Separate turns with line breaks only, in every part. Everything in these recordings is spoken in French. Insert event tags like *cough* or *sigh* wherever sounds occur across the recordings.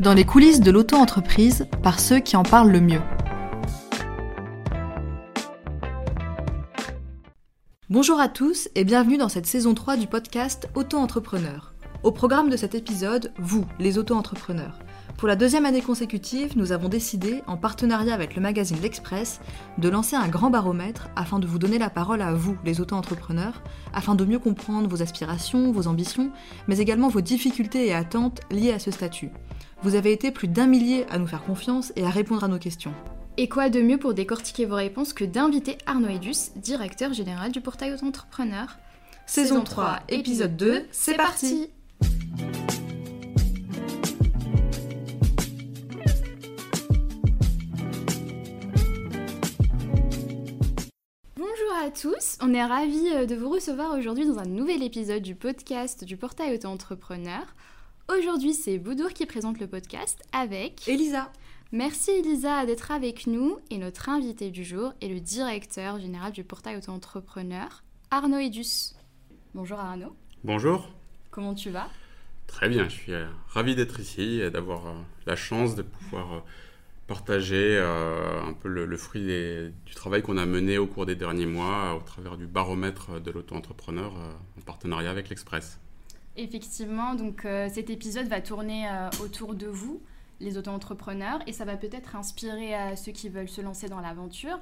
dans les coulisses de l'auto-entreprise par ceux qui en parlent le mieux. Bonjour à tous et bienvenue dans cette saison 3 du podcast Auto-entrepreneur. Au programme de cet épisode, vous, les auto-entrepreneurs. Pour la deuxième année consécutive, nous avons décidé, en partenariat avec le magazine L'Express, de lancer un grand baromètre afin de vous donner la parole à vous, les auto-entrepreneurs, afin de mieux comprendre vos aspirations, vos ambitions, mais également vos difficultés et attentes liées à ce statut. Vous avez été plus d'un millier à nous faire confiance et à répondre à nos questions.
Et quoi de mieux pour décortiquer vos réponses que d'inviter Arnaud Edus, directeur général du portail auto-entrepreneur?
Saison 3, épisode 2, c'est parti
Bonjour à tous, on est ravis euh, de vous recevoir aujourd'hui dans un nouvel épisode du podcast du portail auto-entrepreneur. Aujourd'hui, c'est Boudour qui présente le podcast avec
Elisa.
Merci Elisa d'être avec nous et notre invité du jour est le directeur général du portail auto-entrepreneur, Arnaud Edus. Bonjour Arnaud.
Bonjour.
Comment tu vas?
Très bien, je suis euh, ravi d'être ici et d'avoir euh, la chance de pouvoir euh, partager un peu le, fruit du travail qu'on a mené au cours des derniers mois au travers du baromètre de l'auto-entrepreneur en partenariat avec l'Express.
Effectivement, donc cet épisode va tourner autour de vous, les auto-entrepreneurs, et ça va peut-être inspirer ceux qui veulent se lancer dans l'aventure.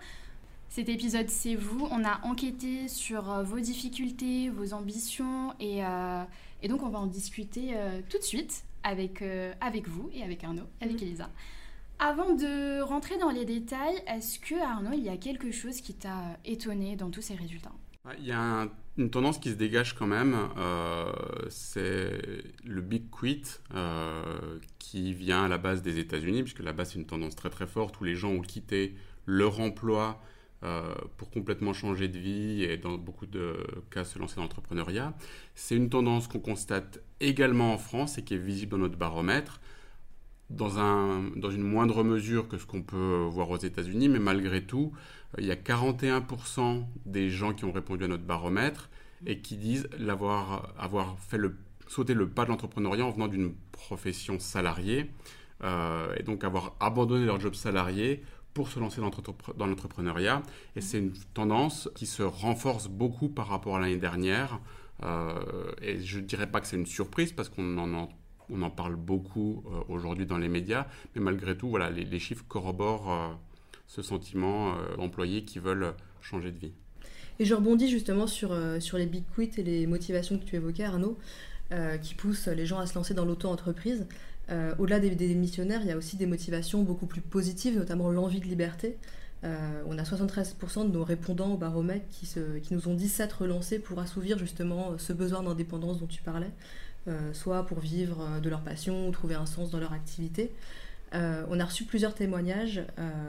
Cet épisode, c'est vous. On a enquêté sur vos difficultés, vos ambitions et, et donc, on va en discuter euh, tout de suite avec, euh, avec vous et avec Arnaud, avec mhm. Elisa. Avant de rentrer dans les détails, est-ce que Arnaud, il y a quelque chose qui t'a étonné dans tous ces résultats?
Il y a une tendance qui se dégage quand même, euh, c'est le Big Quit qui vient à la base des États-Unis, puisque là-bas c'est une tendance très très forte où les gens ont quitté leur emploi euh, pour complètement changer de vie et dans beaucoup de cas se lancer dans l'entrepreneuriat. C'est une tendance qu'on constate également en France et qui est visible dans notre baromètre, dans, un, dans une moindre mesure que ce qu'on peut voir aux États-Unis, mais malgré tout, euh, il y a 41% des gens qui ont répondu à notre baromètre et qui disent l'avoir avoir fait le, sauter le pas de l'entrepreneuriat en venant d'une profession salariée euh, et donc avoir abandonné leur job salarié pour se lancer dans l'entrepreneuriat. Et c'est une tendance qui se renforce beaucoup par rapport à l'année dernière. Euh, et je ne dirais pas que c'est une surprise parce qu'on en, on en parle beaucoup euh, aujourd'hui dans les médias, mais malgré tout, voilà, les, chiffres corroborent euh, ce sentiment d'employés qui veulent changer de vie.
Et je rebondis justement sur, sur les big quits et les motivations que tu évoquais, Arnaud, qui poussent les gens à se lancer dans l'auto-entreprise. Euh, au-delà des, des, missionnaires, il y a aussi des motivations beaucoup plus positives, notamment l'envie de liberté. Euh, on a 73% de nos répondants au baromètre qui, qui nous ont dit s'être relancés pour assouvir justement ce besoin d'indépendance dont tu parlais, euh, soit pour vivre de leur passion ou trouver un sens dans leur activité. on a reçu plusieurs témoignages,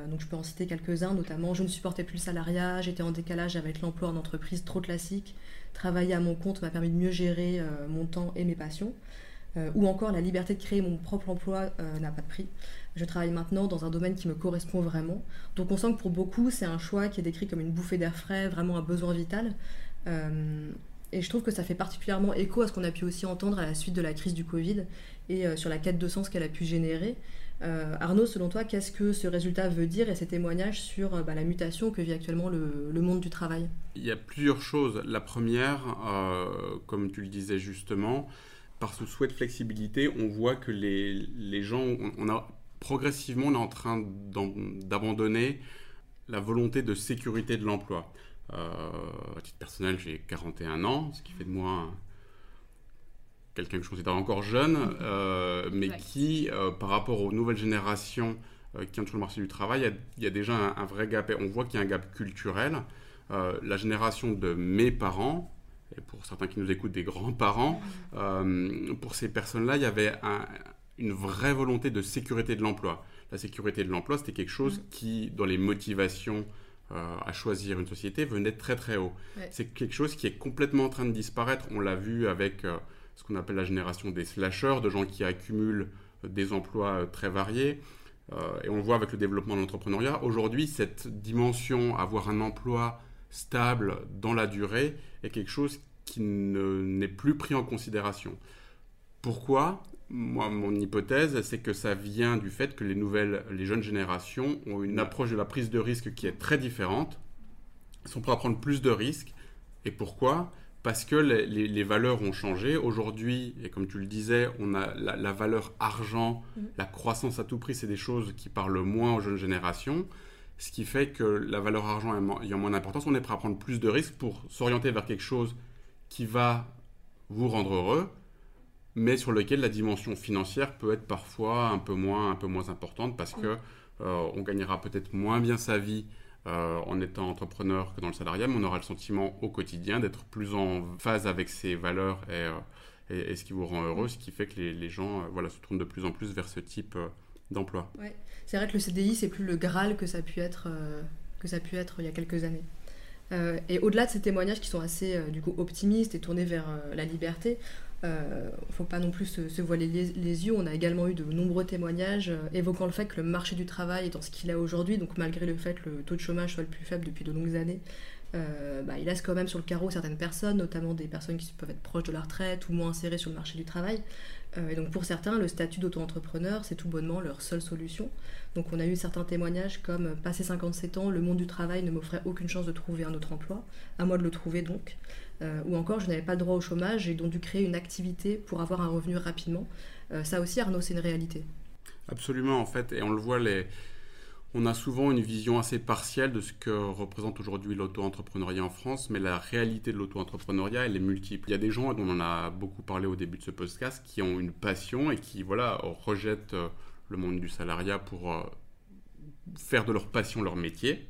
donc je peux en citer quelques-uns, notamment je ne supportais plus le salariat, j'étais en décalage avec l'emploi en entreprise trop classique, travailler à mon compte m'a permis de mieux gérer mon temps et mes passions. Euh, ou encore la liberté de créer mon propre emploi euh, n'a pas de prix. Je travaille maintenant dans un domaine qui me correspond vraiment. Donc on sent que pour beaucoup, c'est un choix qui est décrit comme une bouffée d'air frais, vraiment un besoin vital. Euh, et je trouve que ça fait particulièrement écho à ce qu'on a pu aussi entendre à la suite de la crise du Covid et sur la quête de sens qu'elle a pu générer. Arnaud, selon toi, qu'est-ce que ce résultat veut dire et ces témoignages sur bah, la mutation que vit actuellement le, monde du travail?
Il y a plusieurs choses. La première, comme tu le disais justement, par ce souhait de flexibilité, on voit que les, les gens, on, a progressivement, on est en train d'abandonner la volonté de sécurité de l'emploi. Euh, à titre personnel, j'ai 41 ans, ce qui fait de moi quelqu'un que je considère encore jeune, euh, mais qui, euh, par rapport aux nouvelles générations qui entrent sur le marché du travail, il y a, déjà un, un, vrai gap. On voit qu'il y a un gap culturel. la génération de mes parents, et pour certains qui nous écoutent, des grands-parents, euh, pour ces personnes-là, il y avait une vraie volonté de sécurité de l'emploi. La sécurité de l'emploi, c'était quelque chose qui, dans les motivations euh, à choisir une société, venait très très haut. C'est quelque chose qui est complètement en train de disparaître. On l'a vu avec euh, ce qu'on appelle la génération des slashers, de gens qui accumulent des emplois très variés. et on le voit avec le développement de l'entrepreneuriat. Aujourd'hui, cette dimension, avoir un emploi stable dans la durée, est quelque chose qui n'est plus pris en considération. Pourquoi? Moi, mon hypothèse, c'est que ça vient du fait que les nouvelles, les jeunes générations ont une approche de la prise de risque qui est très différente. Ils sont prêts à prendre plus de risques. Et pourquoi? Parce que les, valeurs ont changé. Aujourd'hui, et comme tu le disais, on a la, valeur argent, mmh. la croissance à tout prix, c'est des choses qui parlent moins aux jeunes générations. Ce qui fait que la valeur argent ayant moins d'importance, on est prêt à prendre plus de risques pour s'orienter vers quelque chose qui va vous rendre heureux mais sur lequel la dimension financière peut être parfois un peu moins, un peu moins importante parce que euh, on gagnera peut-être moins bien sa vie euh, en étant entrepreneur que dans le salariat, mais on aura le sentiment au quotidien d'être plus en phase avec ses valeurs et, euh, ce qui vous rend heureux, ce qui fait que les, les gens voilà, se tournent de plus en plus vers ce type d'emploi.
Ouais. C'est vrai que le CDI, c'est plus le Graal que ça a pu être, que ça a pu être il y a quelques années. et au-delà de ces témoignages qui sont assez du coup optimistes et tournés vers la liberté, il euh, ne faut pas non plus se, voiler les, yeux. On a également eu de nombreux témoignages euh, évoquant le fait que le marché du travail est dans ce qu'il est aujourd'hui, donc malgré le fait que le taux de chômage soit le plus faible depuis de longues années, euh, bah, il laisse quand même sur le carreau certaines personnes, notamment des personnes qui peuvent être proches de la retraite ou moins insérées sur le marché du travail. et donc pour certains, le statut d'auto-entrepreneur, c'est tout bonnement leur seule solution. Donc on a eu certains témoignages comme passé 57 ans, le monde du travail ne m'offrait aucune chance de trouver un autre emploi, à moi de le trouver donc. Euh, ou encore je n'avais pas le droit au chômage, j'ai donc dû créer une activité pour avoir un revenu rapidement. Euh, ça aussi, Arnaud, c'est une réalité.
Absolument, en fait, et on le voit, les... on a souvent une vision assez partielle de ce que représente aujourd'hui l'auto-entrepreneuriat en France, mais la réalité de l'auto-entrepreneuriat, elle est multiple. Il y a des gens dont on a beaucoup parlé au début de ce podcast qui ont une passion et qui voilà, rejettent euh, le monde du salariat pour faire de leur passion leur métier.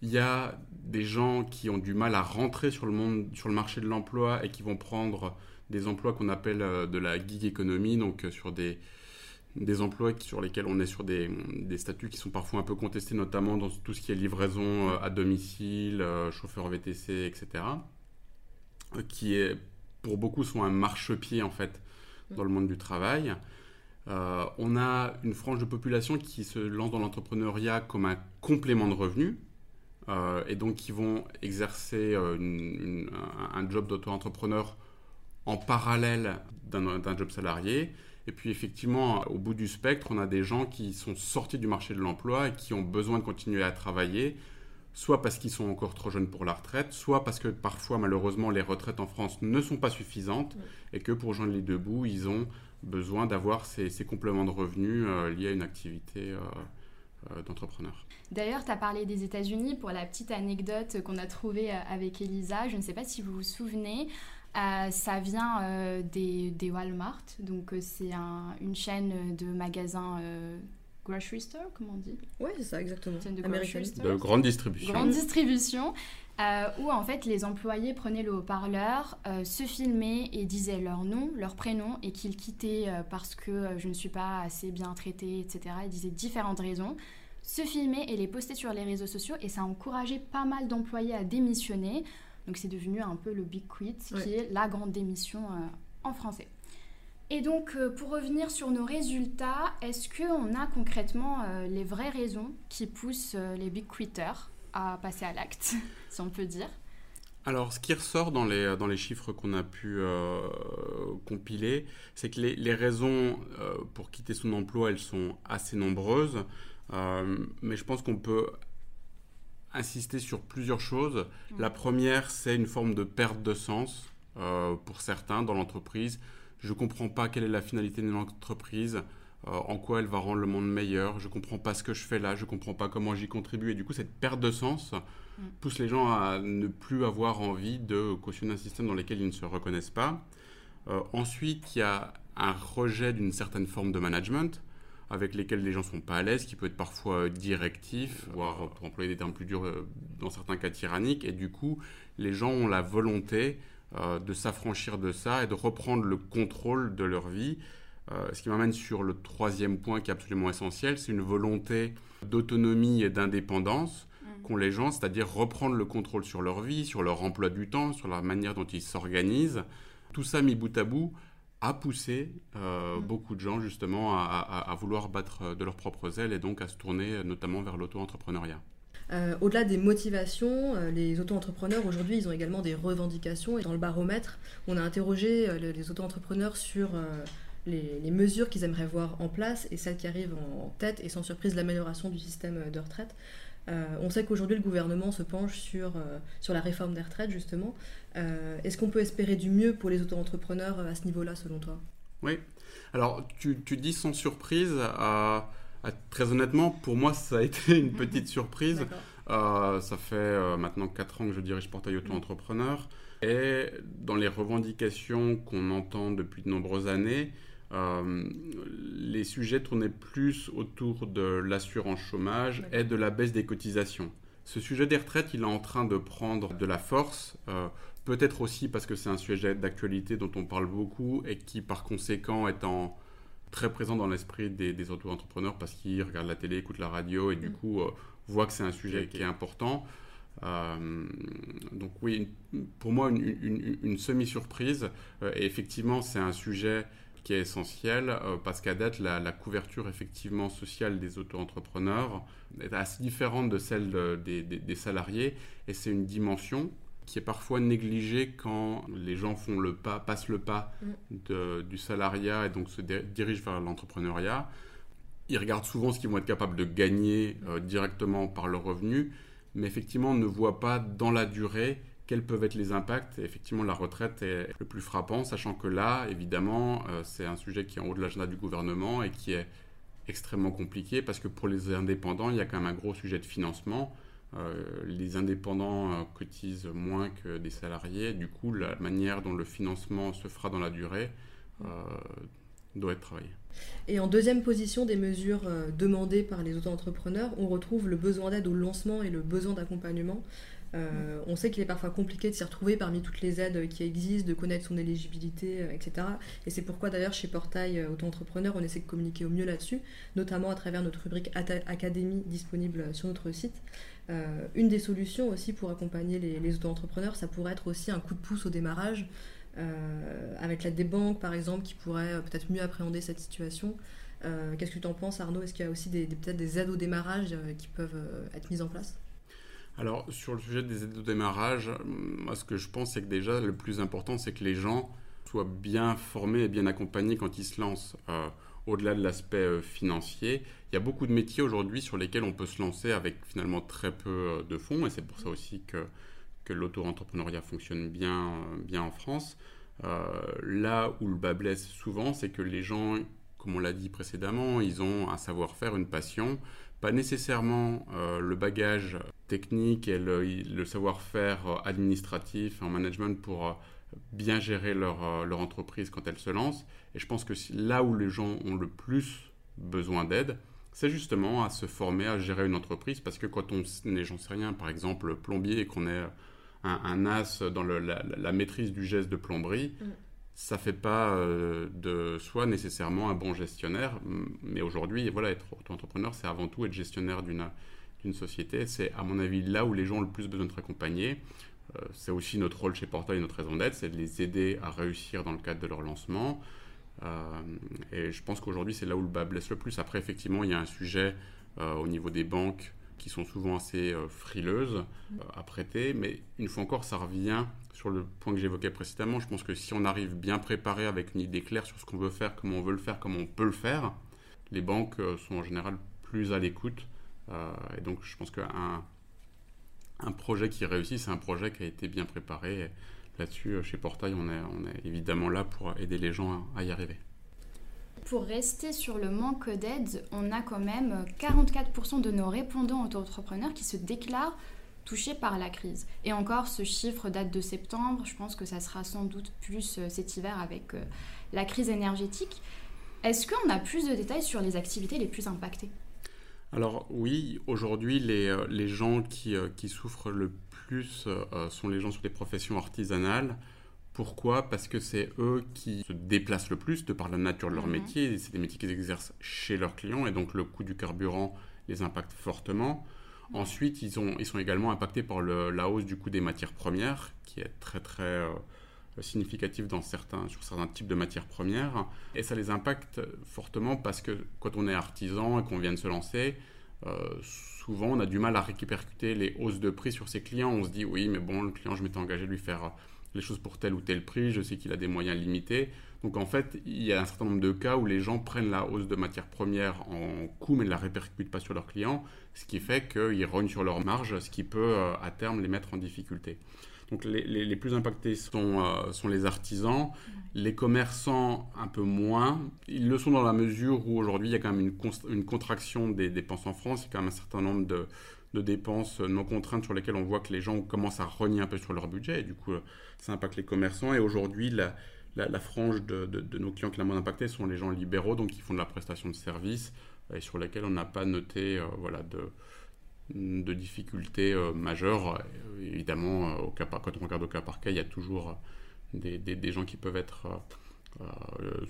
Il y a des gens qui ont du mal à rentrer sur le, monde, sur le marché de l'emploi et qui vont prendre des emplois qu'on appelle euh, de la gig economy, donc euh, sur des, des emplois sur lesquels on est sur des, statuts qui sont parfois un peu contestés, notamment dans tout ce qui est livraison euh, à domicile, chauffeur VTC, etc. Qui est, pour beaucoup sont un marchepied en fait dans le monde du travail. on a une frange de population qui se lance dans l'entrepreneuriat comme un complément de revenus, euh, et donc qui vont exercer euh, un, job d'auto-entrepreneur en parallèle d'un job salarié. Et puis effectivement, au bout du spectre, on a des gens qui sont sortis du marché de l'emploi et qui ont besoin de continuer à travailler, soit parce qu'ils sont encore trop jeunes pour la retraite, soit parce que parfois malheureusement les retraites en France ne sont pas suffisantes et que pour joindre les deux bouts, ils ont besoin d'avoir ces, compléments de revenus euh, liés à une activité d'entrepreneur.
D'ailleurs, tu as parlé des États-Unis pour la petite anecdote qu'on a trouvée euh, avec Elisa. Je ne sais pas si vous vous souvenez. Euh, ça vient euh, des, Walmart, donc c'est une chaîne de magasins grocery store, comment on dit
Oui, c'est ça, exactement.
de, de grande distribution.
Grande distribution, où en fait les employés prenaient le haut-parleur, se filmaient et disaient leur nom, leur prénom, et qu'ils quittaient parce que je ne suis pas assez bien traité, etc. Ils disaient différentes raisons se filmer et les poster sur les réseaux sociaux et ça a encouragé pas mal d'employés à démissionner. Donc c'est devenu un peu le Big Quit, qui est la grande démission euh, en français. Et donc euh, pour revenir sur nos résultats, est-ce qu'on a concrètement euh, les vraies raisons qui poussent les Big Quitters à passer à l'acte, *laughs* si on peut dire?
Alors, ce qui ressort dans les, dans les chiffres qu'on a pu compiler, c'est que les, les raisons pour quitter son emploi, elles sont assez nombreuses. Euh, mais je pense qu'on peut insister sur plusieurs choses. La première, c'est une forme de perte de sens euh, pour certains dans l'entreprise. Je ne comprends pas quelle est la finalité de l'entreprise, euh, en quoi elle va rendre le monde meilleur, je ne comprends pas ce que je fais là, je ne comprends pas comment j'y contribue. Et du coup, cette perte de sens mm. pousse les gens à ne plus avoir envie de cautionner un système dans lequel ils ne se reconnaissent pas. ensuite, il y a un rejet d'une certaine forme de management avec lesquels les gens sont pas à l'aise, qui peut être parfois directif, voire pour employer des termes plus durs, euh, dans certains cas tyrannique. Et du coup, les gens ont la volonté euh, de s'affranchir de ça et de reprendre le contrôle de leur vie. Euh, ce qui m'amène sur le troisième point qui est absolument essentiel, c'est une volonté d'autonomie et d'indépendance mmh. qu'ont les gens, c'est-à-dire reprendre le contrôle sur leur vie, sur leur emploi du temps, sur la manière dont ils s'organisent. Tout ça mis bout à bout a poussé euh, mm. beaucoup de gens justement à, vouloir battre de leurs propres ailes et donc à se tourner notamment vers l'auto-entrepreneuriat.
Euh, au-delà des motivations, euh, les auto-entrepreneurs aujourd'hui, ils ont également des revendications. Et dans le baromètre, on a interrogé les auto-entrepreneurs sur les, mesures qu'ils aimeraient voir en place et celles qui arrivent en tête, et sans surprise l'amélioration du système de retraite. On sait qu'aujourd'hui le gouvernement se penche sur, sur la réforme des retraites justement. Est-ce qu'on peut espérer du mieux pour les auto-entrepreneurs à ce niveau-là selon toi?
Oui, alors tu, tu, dis sans surprise, très honnêtement pour moi ça a été une *laughs* petite surprise. Euh, ça fait euh, maintenant 4 ans que je dirige Portail Auto-Entrepreneur. Et dans les revendications qu'on entend depuis de nombreuses années, euh, les sujets tournaient plus autour de l'assurance chômage et de la baisse des cotisations. Ce sujet des retraites, il est en train de prendre de la force, peut-être aussi parce que c'est un sujet d'actualité dont on parle beaucoup et qui par conséquent est très présent dans l'esprit des, auto-entrepreneurs parce qu'ils regardent la télé, écoutent la radio et du mm. coup voit que c'est un sujet qui est important. Euh, donc oui, pour moi, une, semi-surprise. Euh, et effectivement, c'est un sujet qui est essentiel euh, parce qu'à date, la, couverture effectivement sociale des auto-entrepreneurs est assez différente de celle des, salariés. Et c'est une dimension qui est parfois négligée quand les gens font le pas, passent le pas mm. du salariat et donc se dirigent vers l'entrepreneuriat ils regardent souvent ce qu'ils vont être capables de gagner euh, directement par leur revenu, mais effectivement ne voient pas dans la durée quels peuvent être les impacts. Effectivement, la retraite est le plus frappant, sachant que là, évidemment, euh, c'est un sujet qui est en haut de l'agenda du gouvernement et qui est extrêmement compliqué parce que pour les indépendants, il y a quand même un gros sujet de financement. Euh, les indépendants cotisent moins que des salariés. Du coup, la manière dont le financement se fera dans la durée doit être travaillée.
Et en deuxième position des mesures euh, demandées par les auto-entrepreneurs, on retrouve le besoin d'aide au lancement et le besoin d'accompagnement. Euh, on sait qu'il est parfois compliqué de s'y retrouver parmi toutes les aides qui existent, de connaître son éligibilité, euh, etc. Et c'est pourquoi d'ailleurs chez Portail Auto-entrepreneur, on essaie de communiquer au mieux là-dessus, notamment à travers notre rubrique Académie disponible sur notre site. une des solutions aussi pour accompagner les, les auto-entrepreneurs, ça pourrait être aussi un coup de pouce au démarrage. Euh, avec l'aide des banques par exemple qui pourraient euh, peut-être mieux appréhender cette situation. Euh, qu'est-ce que tu en penses Arnaud? Est-ce qu'il y a aussi peut-être des aides au démarrage qui peuvent être mises en place?
Alors, sur le sujet des aides au démarrage, moi, ce que je pense, c'est que déjà, le plus important, c'est que les gens soient bien formés et bien accompagnés quand ils se lancent. Au-delà de l'aspect financier, il y a beaucoup de métiers aujourd'hui sur lesquels on peut se lancer avec finalement très peu de fonds, et c'est pour ça aussi que que l'auto-entrepreneuriat fonctionne bien, bien en France. Euh, là où le bas blesse souvent, c'est que les gens, comme on l'a dit précédemment, ils ont un savoir-faire, une passion, pas nécessairement euh, le bagage technique et le, savoir-faire administratif en management pour euh, bien gérer leur, leur, entreprise quand elle se lance. Et je pense que là où les gens ont le plus besoin d'aide, c'est justement à se former à gérer une entreprise parce que quand on n'est, j'en sais rien, par exemple plombier et qu'on est un, as dans la, maîtrise du geste de plomberie, mm. Ça fait pas euh, de soi nécessairement un bon gestionnaire. Mais aujourd'hui, voilà, être auto-entrepreneur, c'est avant tout être gestionnaire d'une société. C'est, à mon avis, là où les gens ont le plus besoin d'être accompagnés. Euh, c'est aussi notre rôle chez Portail, notre raison d'être, c'est de les aider à réussir dans le cadre de leur lancement. Euh, et je pense qu'aujourd'hui, c'est là où le bas blesse le plus. Après, effectivement, il y a un sujet au niveau des banques qui sont souvent assez euh, frileuses euh, à prêter. Mais une fois encore, ça revient sur le point que j'évoquais précédemment. Je pense que si on arrive bien préparé avec une idée claire sur ce qu'on veut faire, comment on veut le faire, comment on peut le faire, les banques euh, sont en général plus à l'écoute. et donc, je pense qu'un un projet qui réussit, c'est un projet qui a été bien préparé. Là-dessus, chez Portail, on est, on est évidemment là pour aider les gens à y arriver.
Pour rester sur le manque d'aide, on a quand même 44% de nos répondants auto-entrepreneurs qui se déclarent touchés par la crise. Et encore, ce chiffre date de septembre. Je pense que ça sera sans doute plus euh, cet hiver avec euh, la crise énergétique. Est-ce qu'on a plus de détails sur les activités les plus impactées?
Alors oui, aujourd'hui, les, euh, les, gens qui, qui, souffrent le plus sont les gens sur des professions artisanales, pourquoi Parce que c'est eux qui se déplacent le plus de par la nature de leur mhm. métier. C'est des métiers qu'ils exercent chez leurs clients et donc le coût du carburant les impacte fortement. Ensuite, ils, ont, ils sont également impactés par la hausse du coût des matières premières, qui est très très euh, significative dans certains, sur certains types de matières premières. Et ça les impacte fortement parce que quand on est artisan et qu'on vient de se lancer, euh, souvent on a du mal à répercuter les hausses de prix sur ses clients. On se dit oui, mais bon, le client, je m'étais engagé à lui faire les choses pour tel ou tel prix, je sais qu'il a des moyens limités. Donc en fait, il y a un certain nombre de cas où les gens prennent la hausse de matières premières en coût mais ne la répercutent pas sur leurs clients, ce qui fait qu'ils rognent sur leur marge, ce qui peut euh, à terme les mettre en difficulté. Donc les, les, plus impactés sont, euh, sont les artisans, les commerçants un peu moins. Ils le sont dans la mesure où aujourd'hui il y a quand même une, une contraction des dépenses en France, il y a quand même un certain nombre de, de dépenses non contraintes sur lesquelles on voit que les gens commencent à renier un peu sur leur budget. Et du coup ça impacte les commerçants. Et aujourd'hui la, la, frange de, de, nos clients qui l'a moins impacté sont les gens libéraux donc qui font de la prestation de services et sur lesquels on n'a pas noté euh, voilà, de, de difficultés euh, majeures. Évidemment, euh, au cas quand on regarde au cas par cas, il y a toujours des, des, gens qui peuvent être,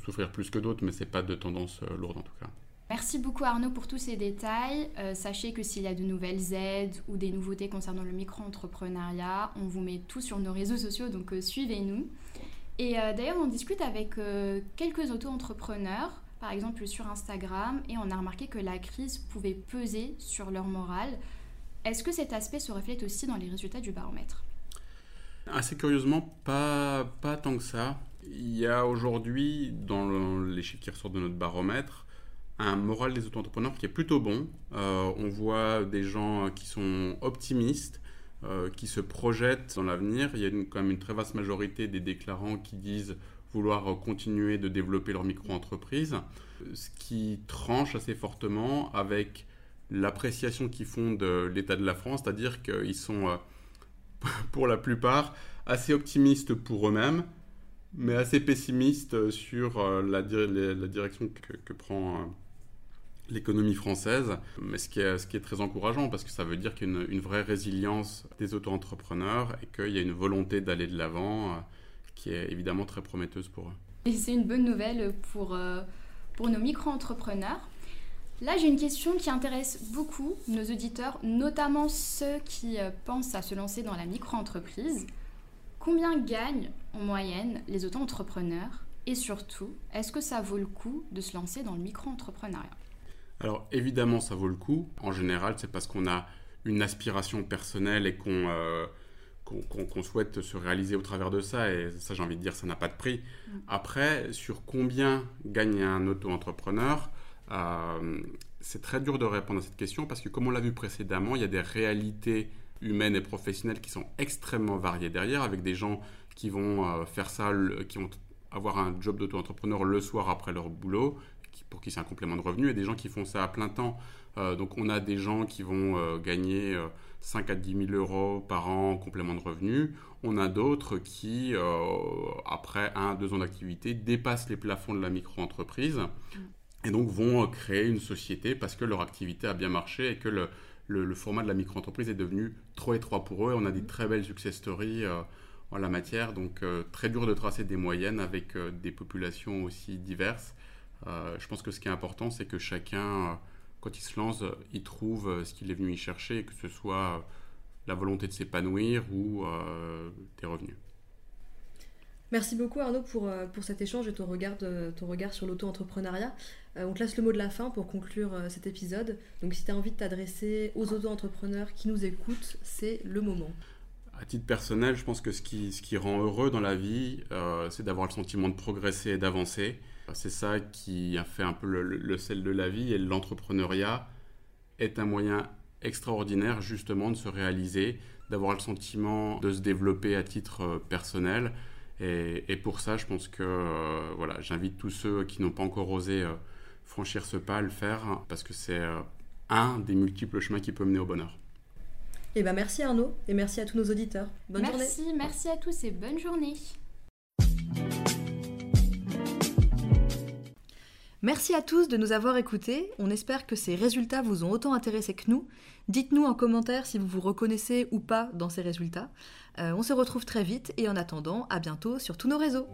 souffrir plus que d'autres, mais ce n'est pas de tendance lourde en tout cas.
Merci beaucoup Arnaud pour tous ces détails. Euh, sachez que s'il y a de nouvelles aides ou des nouveautés concernant le micro-entrepreneuriat, on vous met tout sur nos réseaux sociaux, donc euh, suivez-nous. Et euh, d'ailleurs, on discute avec quelques auto-entrepreneurs, par exemple sur Instagram, et on a remarqué que la crise pouvait peser sur leur morale. Est-ce que cet aspect se reflète aussi dans les résultats du baromètre?
Assez curieusement, pas, pas tant que ça. Il y a aujourd'hui, dans les chiffres qui ressortent de notre baromètre, un moral des auto-entrepreneurs qui est plutôt bon. Euh, on voit des gens qui sont optimistes, euh, qui se projettent dans l'avenir. Il y a quand même une très vaste majorité des déclarants qui disent vouloir continuer de développer leur micro-entreprise, ce qui tranche assez fortement avec l'appréciation qu'ils font de l'état de la France, c'est-à-dire qu'ils sont, euh, *laughs* pour la plupart, assez optimistes pour eux-mêmes, mais assez pessimistes sur la, direction que prend l'économie française, mais ce qui, est, très encourageant parce que ça veut dire qu'il y a une, vraie résilience des auto-entrepreneurs et qu'il y a une volonté d'aller de l'avant euh, qui est évidemment très prometteuse pour eux.
Et c'est une bonne nouvelle pour, euh, pour nos micro-entrepreneurs. Là, j'ai une question qui intéresse beaucoup nos auditeurs, notamment ceux qui euh, pensent à se lancer dans la micro-entreprise. Combien gagnent en moyenne les auto-entrepreneurs? Et surtout, est-ce que ça vaut le coup de se lancer dans le micro-entrepreneuriat?
Alors évidemment, ça vaut le coup. En général, c'est parce qu'on a une aspiration personnelle et qu'on euh, qu'on souhaite se réaliser au travers de ça. Et ça, j'ai envie de dire, ça n'a pas de prix. Mm. Après, sur combien gagne un auto-entrepreneur, euh, c'est très dur de répondre à cette question parce que, comme on l'a vu précédemment, il y a des réalités humaines et professionnelles qui sont extrêmement variées derrière, avec des gens qui vont euh, faire ça, qui vont avoir un job d'auto-entrepreneur le soir après leur boulot, pour qui c'est un complément de revenu, et des gens qui font ça à plein temps. Euh, donc on a des gens qui vont euh, gagner 5 euh, à 10 000 euros par an en complément de revenu. On a d'autres qui, après 1 à 2 ans d'activité, dépassent les plafonds de la micro-entreprise et donc vont créer une société parce que leur activité a bien marché et que le, le, format de la micro-entreprise est devenu trop étroit pour eux. On a des très belles success stories en la matière, donc très dur de tracer des moyennes avec des populations aussi diverses. Euh, je pense que ce qui est important, c'est que chacun, euh, quand il se lance, il trouve euh, ce qu'il est venu y chercher, que ce soit la volonté de s'épanouir ou des revenus.
Merci beaucoup Arnaud pour, pour cet échange et ton regard, ton regard sur l'auto-entrepreneuriat. on te laisse le mot de la fin pour conclure cet épisode. Donc si tu as envie de t'adresser aux auto-entrepreneurs qui nous écoutent, c'est le moment.
À titre personnel, je pense que ce qui, ce qui rend heureux dans la vie, c'est d'avoir le sentiment de progresser et d'avancer. C'est ça qui a fait un peu le, sel de la vie et l'entrepreneuriat est un moyen extraordinaire justement de se réaliser, d'avoir le sentiment de se développer à titre euh, personnel. Et, pour ça, je pense que euh, voilà, j'invite tous ceux qui n'ont pas encore osé euh, franchir ce pas à le faire parce que c'est un des multiples chemins qui peut mener au bonheur.
Et eh ben merci Arnaud et merci à tous nos auditeurs.
Bonne journée. Merci, merci à tous et bonne journée.
Merci à tous de nous avoir écoutés. On espère que ces résultats vous ont autant intéressé que nous. Dites-nous en commentaire si vous vous reconnaissez ou pas dans ces résultats. Euh, on se retrouve très vite et en attendant, à bientôt sur tous nos réseaux.